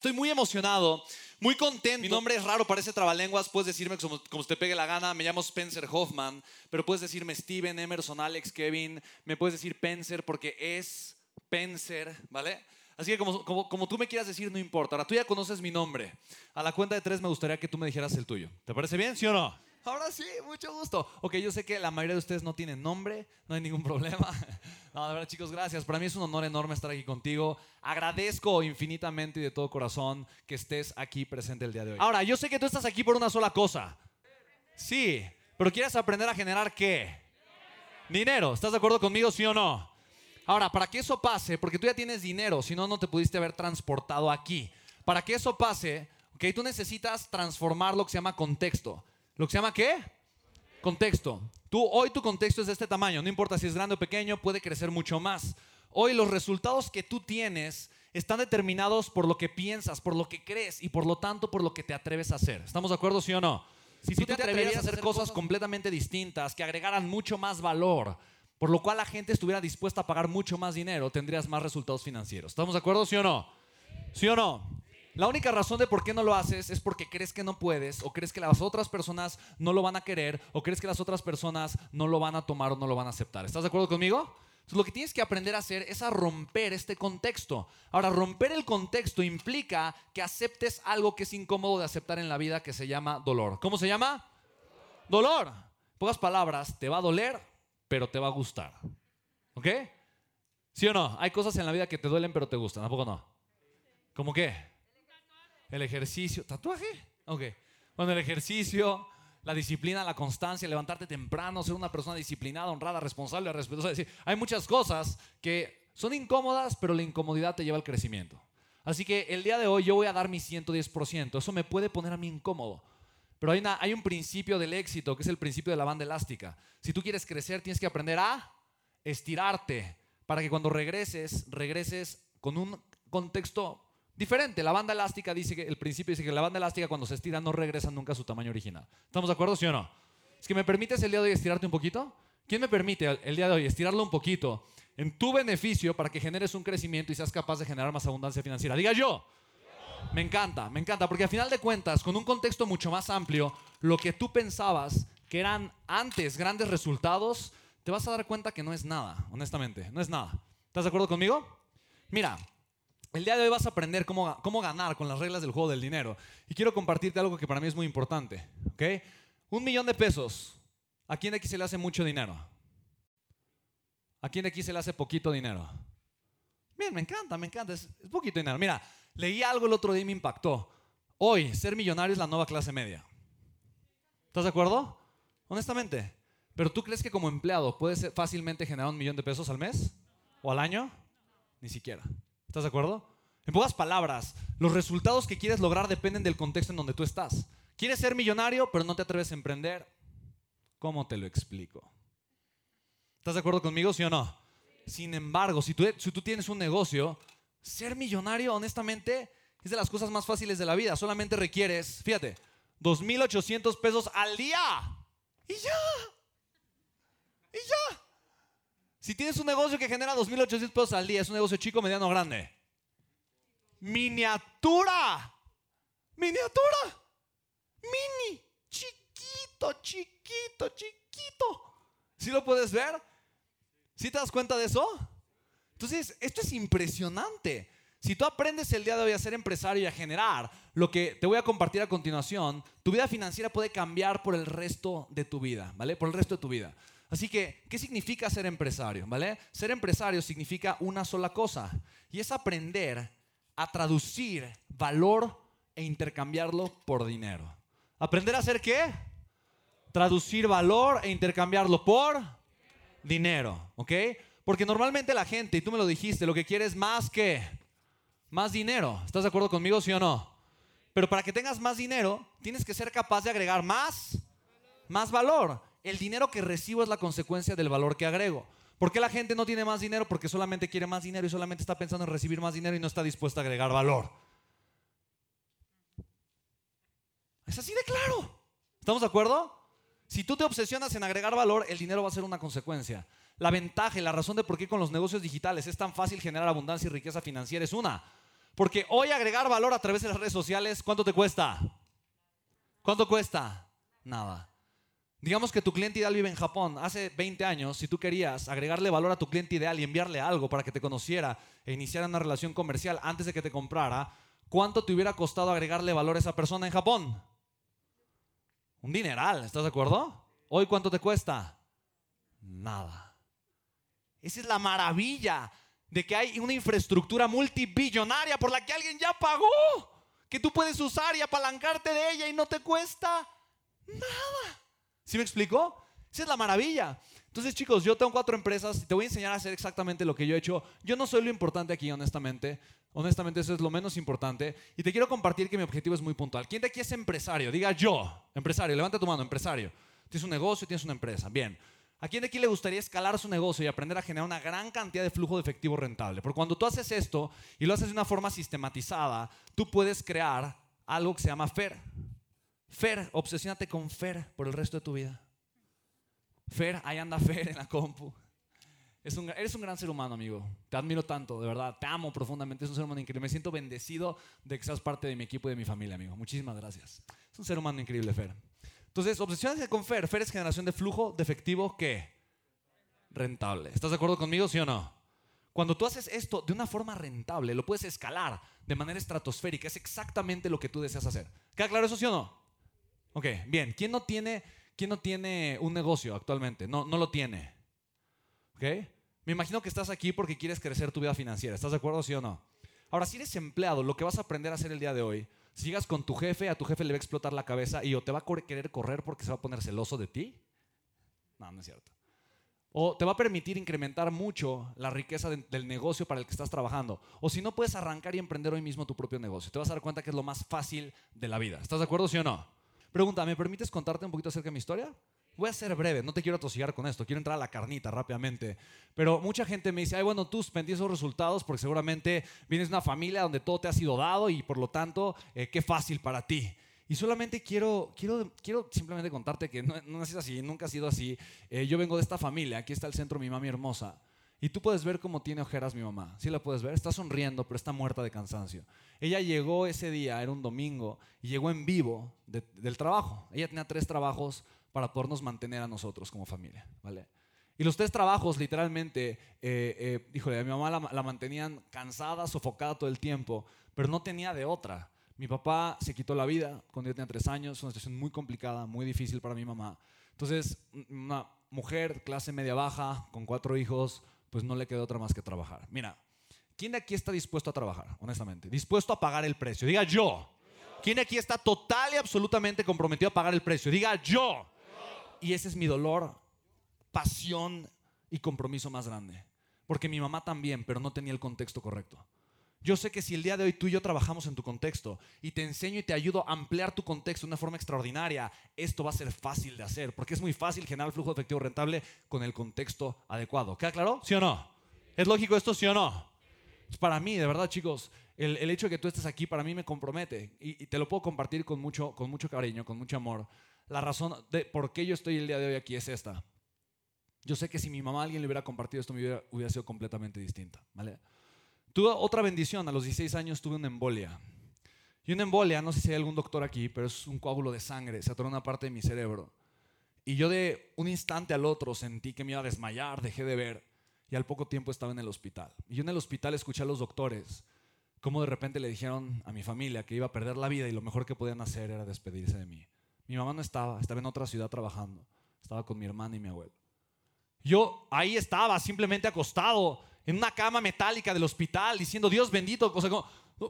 Estoy muy emocionado, muy contento. Mi nombre es raro, parece trabalenguas. Puedes decirme como, como te pegue la gana. Me llamo Spencer Hoffman, pero puedes decirme Steven, Emerson, Alex, Kevin. Me puedes decir Pencer porque es Pencer, ¿vale? Así que como, como, como, tú me quieras decir, no importa. Ahora tú ya conoces mi nombre. A la cuenta de tres me gustaría que tú me dijeras el tuyo. ¿Te parece bien? ¿Sí o no? Ahora sí, mucho gusto. Ok, yo sé que la mayoría de ustedes no tienen nombre, no hay ningún problema. No, de verdad, chicos, gracias. Para mí es un honor enorme estar aquí contigo. Agradezco infinitamente y de todo corazón que estés aquí presente el día de hoy. Ahora, yo sé que tú estás aquí por una sola cosa. Sí, pero quieres aprender a generar qué? Dinero. ¿Estás de acuerdo conmigo, sí o no? Ahora, para que eso pase, porque tú ya tienes dinero, si no, no te pudiste haber transportado aquí. Para que eso pase, ok, tú necesitas transformar lo que se llama contexto. ¿Lo que se llama qué? Contexto. Tú, hoy tu contexto es de este tamaño, no importa si es grande o pequeño, puede crecer mucho más. Hoy los resultados que tú tienes están determinados por lo que piensas, por lo que crees y por lo tanto por lo que te atreves a hacer. ¿Estamos de acuerdo, sí o no? Si, tú te atrevieras a hacer cosas completamente distintas, que agregaran mucho más valor, por lo cual la gente estuviera dispuesta a pagar mucho más dinero, tendrías más resultados financieros. ¿Estamos de acuerdo, sí o no? ¿Sí o no? La única razón de por qué no lo haces es porque crees que no puedes, o crees que las otras personas no lo van a querer, o crees que las otras personas no lo van a tomar o no lo van a aceptar. ¿Estás de acuerdo conmigo? Entonces, lo que tienes que aprender a hacer es a romper este contexto. Ahora, romper el contexto implica que aceptes algo que es incómodo de aceptar en la vida que se llama dolor. ¿Cómo se llama? Dolor. Pocas palabras, te va a doler, pero te va a gustar. ¿Ok? ¿Sí o no? Hay cosas en la vida que te duelen, pero te gustan. ¿A poco no? ¿Cómo qué? El ejercicio. ¿Tatuaje? Ok. Bueno, el ejercicio, la disciplina, la constancia, levantarte temprano, ser una persona disciplinada, honrada, responsable, respetuosa. Es decir, hay muchas cosas que son incómodas, pero la incomodidad te lleva al crecimiento. Así que el día de hoy yo voy a dar mi 110%. Eso me puede poner a mí incómodo. Pero hay, una, hay un principio del éxito, que es el principio de la banda elástica. Si tú quieres crecer, tienes que aprender a estirarte para que cuando regreses, regreses con un contexto diferente. La banda elástica dice que el principio dice que la banda elástica cuando se estira no regresa nunca a su tamaño original. ¿Estamos de acuerdo, sí o no? Es que me permites el día de hoy estirarte un poquito. ¿Quién me permite el día de hoy estirarlo un poquito en tu beneficio para que generes un crecimiento y seas capaz de generar más abundancia financiera? Diga yo. Me encanta, me encanta, porque al final de cuentas, con un contexto mucho más amplio, lo que tú pensabas que eran antes grandes resultados, te vas a dar cuenta que no es nada, honestamente, no es nada. ¿Estás de acuerdo conmigo? Mira, el día de hoy vas a aprender cómo, cómo, ganar con las reglas del juego del dinero. Y quiero compartirte algo que para mí es muy importante. ¿okay? Un millón de pesos. ¿A quién de aquí se le hace mucho dinero? ¿A quién de aquí se le hace poquito dinero? Bien, me encanta, me encanta. Es, es poquito dinero. Mira, leí algo el otro día y me impactó. Hoy, ser millonario es la nueva clase media. ¿Estás de acuerdo? Honestamente. ¿Pero tú crees que como empleado puedes fácilmente generar un millón de pesos al mes? ¿O al año? Ni siquiera. ¿Estás de acuerdo? En pocas palabras, los resultados que quieres lograr dependen del contexto en donde tú estás. ¿Quieres ser millonario, pero no te atreves a emprender? ¿Cómo te lo explico? ¿Estás de acuerdo conmigo, sí o no? Sin embargo, si tú, si tú tienes un negocio, ser millonario, honestamente, es de las cosas más fáciles de la vida. Solamente requieres, fíjate, 2.800 pesos al día. Y ya. Y ya. Si tienes un negocio que genera 2.800 pesos al día, ¿es un negocio chico, mediano o grande? Miniatura. Miniatura. Mini. Chiquito, chiquito, chiquito. ¿Sí lo puedes ver? ¿Sí te das cuenta de eso? Entonces, esto es impresionante. Si tú aprendes el día de hoy a ser empresario y a generar lo que te voy a compartir a continuación, tu vida financiera puede cambiar por el resto de tu vida, ¿vale? Por el resto de tu vida. Así que, ¿qué significa ser empresario? ¿Vale? Ser empresario significa una sola cosa y es aprender a traducir valor e intercambiarlo por dinero. ¿Aprender a hacer qué? Traducir valor e intercambiarlo por dinero, ¿ok? Porque normalmente la gente, y tú me lo dijiste, lo que quiere es más que más dinero. ¿Estás de acuerdo conmigo, sí o no? Pero para que tengas más dinero, tienes que ser capaz de agregar más, más valor el dinero que recibo es la consecuencia del valor que agrego. ¿Por qué la gente no tiene más dinero? Porque solamente quiere más dinero y solamente está pensando en recibir más dinero y no está dispuesta a agregar valor. Es así de claro. ¿Estamos de acuerdo? Si tú te obsesionas en agregar valor, el dinero va a ser una consecuencia. La ventaja y la razón de por qué con los negocios digitales es tan fácil generar abundancia y riqueza financiera es una. Porque hoy agregar valor a través de las redes sociales, ¿cuánto te cuesta? ¿Cuánto cuesta? Nada. Digamos que tu cliente ideal vive en Japón. Hace 20 años, si tú querías agregarle valor a tu cliente ideal y enviarle algo para que te conociera e iniciara una relación comercial antes de que te comprara, ¿cuánto te hubiera costado agregarle valor a esa persona en Japón? Un dineral, ¿estás de acuerdo? Hoy, ¿cuánto te cuesta? Nada. Esa es la maravilla de que hay una infraestructura multibillonaria por la que alguien ya pagó, que tú puedes usar y apalancarte de ella y no te cuesta nada. ¿Sí me explicó? Esa es la maravilla. Entonces, chicos, yo tengo cuatro empresas y te voy a enseñar a hacer exactamente lo que yo he hecho. Yo no soy lo importante aquí, honestamente. Honestamente, eso es lo menos importante. Y te quiero compartir que mi objetivo es muy puntual. ¿Quién de aquí es empresario? Diga yo, empresario. Levanta tu mano, empresario. Tienes un negocio, tienes una empresa. Bien. ¿A quién de aquí le gustaría escalar su negocio y aprender a generar una gran cantidad de flujo de efectivo rentable? Porque cuando tú haces esto y lo haces de una forma sistematizada, tú puedes crear algo que se llama FER. Fer, obsesiónate con Fer por el resto de tu vida. Fer, ahí anda Fer en la compu. Es un, eres un gran ser humano, amigo. Te admiro tanto, de verdad. Te amo profundamente. Es un ser humano increíble. Me siento bendecido de que seas parte de mi equipo y de mi familia, amigo. Muchísimas gracias. Es un ser humano increíble, Fer. Entonces, obsesiónate con Fer. Fer es generación de flujo de efectivo ¿qué? Rentable. ¿Estás de acuerdo conmigo, sí o no? Cuando tú haces esto de una forma rentable, lo puedes escalar de manera estratosférica. Es exactamente lo que tú deseas hacer. ¿Queda claro eso, sí o no? Ok, bien. ¿Quién no tiene, quién no tiene un negocio actualmente? No, no lo tiene. ¿Ok? Me imagino que estás aquí porque quieres crecer tu vida financiera. ¿Estás de acuerdo, sí o no? Ahora, si eres empleado, lo que vas a aprender a hacer el día de hoy, si llegas con tu jefe, a tu jefe le va a explotar la cabeza y o te va a querer correr porque se va a poner celoso de ti. No, no es cierto. O te va a permitir incrementar mucho la riqueza del negocio para el que estás trabajando. O si no, puedes arrancar y emprender hoy mismo tu propio negocio. Te vas a dar cuenta que es lo más fácil de la vida. ¿Estás de acuerdo, sí o no? Pregunta, ¿me permites contarte un poquito acerca de mi historia? Voy a ser breve, no te quiero atosigar con esto, quiero entrar a la carnita rápidamente. Pero mucha gente me dice, ay, bueno, tú suspendí esos resultados porque seguramente vienes de una familia donde todo te ha sido dado y por lo tanto, eh, qué fácil para ti. Y solamente quiero, quiero, quiero simplemente contarte que no, no es así, nunca ha sido así. Eh, yo vengo de esta familia, aquí está el centro mi mami hermosa. Y tú puedes ver cómo tiene ojeras mi mamá. Sí la puedes ver. Está sonriendo, pero está muerta de cansancio. Ella llegó ese día, era un domingo, y llegó en vivo del trabajo. Ella tenía tres trabajos para podernos mantener a nosotros como familia. ¿vale? Y los tres trabajos, literalmente, eh, eh, híjole, a mi mamá la, la, mantenían cansada, sofocada todo el tiempo, pero no tenía de otra. Mi papá se quitó la vida cuando yo tenía tres años, una situación muy complicada, muy difícil para mi mamá. Entonces, una mujer, clase media baja, con cuatro hijos, pues no le queda otra más que trabajar. Mira, ¿quién de aquí está dispuesto a trabajar, honestamente? Dispuesto a pagar el precio. Diga yo. ¿Quién de aquí está total y absolutamente comprometido a pagar el precio? Diga yo. Y ese es mi dolor, pasión y compromiso más grande. Porque mi mamá también, pero no tenía el contexto correcto. Yo sé que si el día de hoy tú y yo trabajamos en tu contexto y te enseño y te ayudo a ampliar tu contexto de una forma extraordinaria, esto va a ser fácil de hacer, porque es muy fácil generar flujo efectivo rentable con el contexto adecuado. ¿Queda claro? ¿Sí o no? ¿Es lógico esto, sí o no? Para mí, de verdad, chicos, el, hecho de que tú estés aquí para mí me compromete y, te lo puedo compartir con mucho, con mucho cariño, con mucho amor. La razón de por qué yo estoy el día de hoy aquí es esta. Yo sé que si mi mamá alguien le hubiera compartido esto, mi vida hubiera sido completamente distinta. ¿vale? Tuve otra bendición, a los 16 años tuve una embolia. Y una embolia, no sé si hay algún doctor aquí, pero es un coágulo de sangre, se atoró una parte de mi cerebro. Y yo de un instante al otro sentí que me iba a desmayar, dejé de ver y al poco tiempo estaba en el hospital. Y yo en el hospital escuché a los doctores cómo de repente le dijeron a mi familia que iba a perder la vida y lo mejor que podían hacer era despedirse de mí. Mi mamá no estaba, estaba en otra ciudad trabajando, estaba con mi hermana y mi abuelo. Yo ahí estaba, simplemente acostado, en una cama metálica del hospital diciendo, Dios bendito. O sea,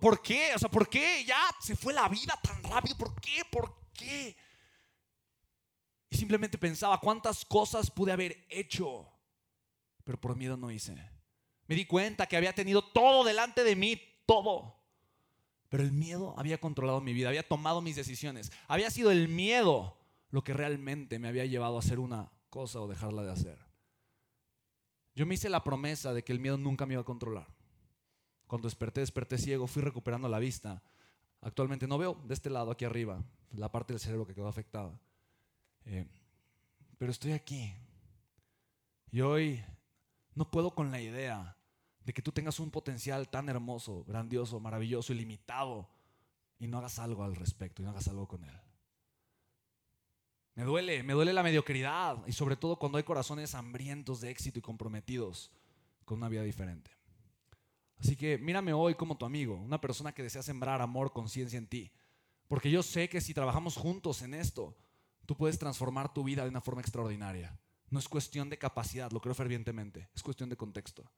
¿por qué? O sea, ¿por qué? Ya se fue la vida tan rápido. ¿Por qué? ¿Por qué? Y simplemente pensaba, ¿cuántas cosas pude haber hecho? Pero por miedo no hice. Me di cuenta que había tenido todo delante de mí, todo. Pero el miedo había controlado mi vida, había tomado mis decisiones. Había sido el miedo lo que realmente me había llevado a hacer una cosa o dejarla de hacer. Yo me hice la promesa de que el miedo nunca me iba a controlar. Cuando desperté, desperté ciego, fui recuperando la vista. Actualmente no veo de este lado, aquí arriba, la parte del cerebro que quedó afectada. Eh, pero estoy aquí. Y hoy no puedo con la idea de que tú tengas un potencial tan hermoso, grandioso, maravilloso, ilimitado, y no hagas algo al respecto, y no hagas algo con él. Me duele, me duele la mediocridad, y sobre todo cuando hay corazones hambrientos de éxito y comprometidos con una vida diferente. Así que mírame hoy como tu amigo, una persona que desea sembrar amor, conciencia en ti. Porque yo sé que si trabajamos juntos en esto, tú puedes transformar tu vida de una forma extraordinaria. No es cuestión de capacidad, lo creo fervientemente, es cuestión de contexto.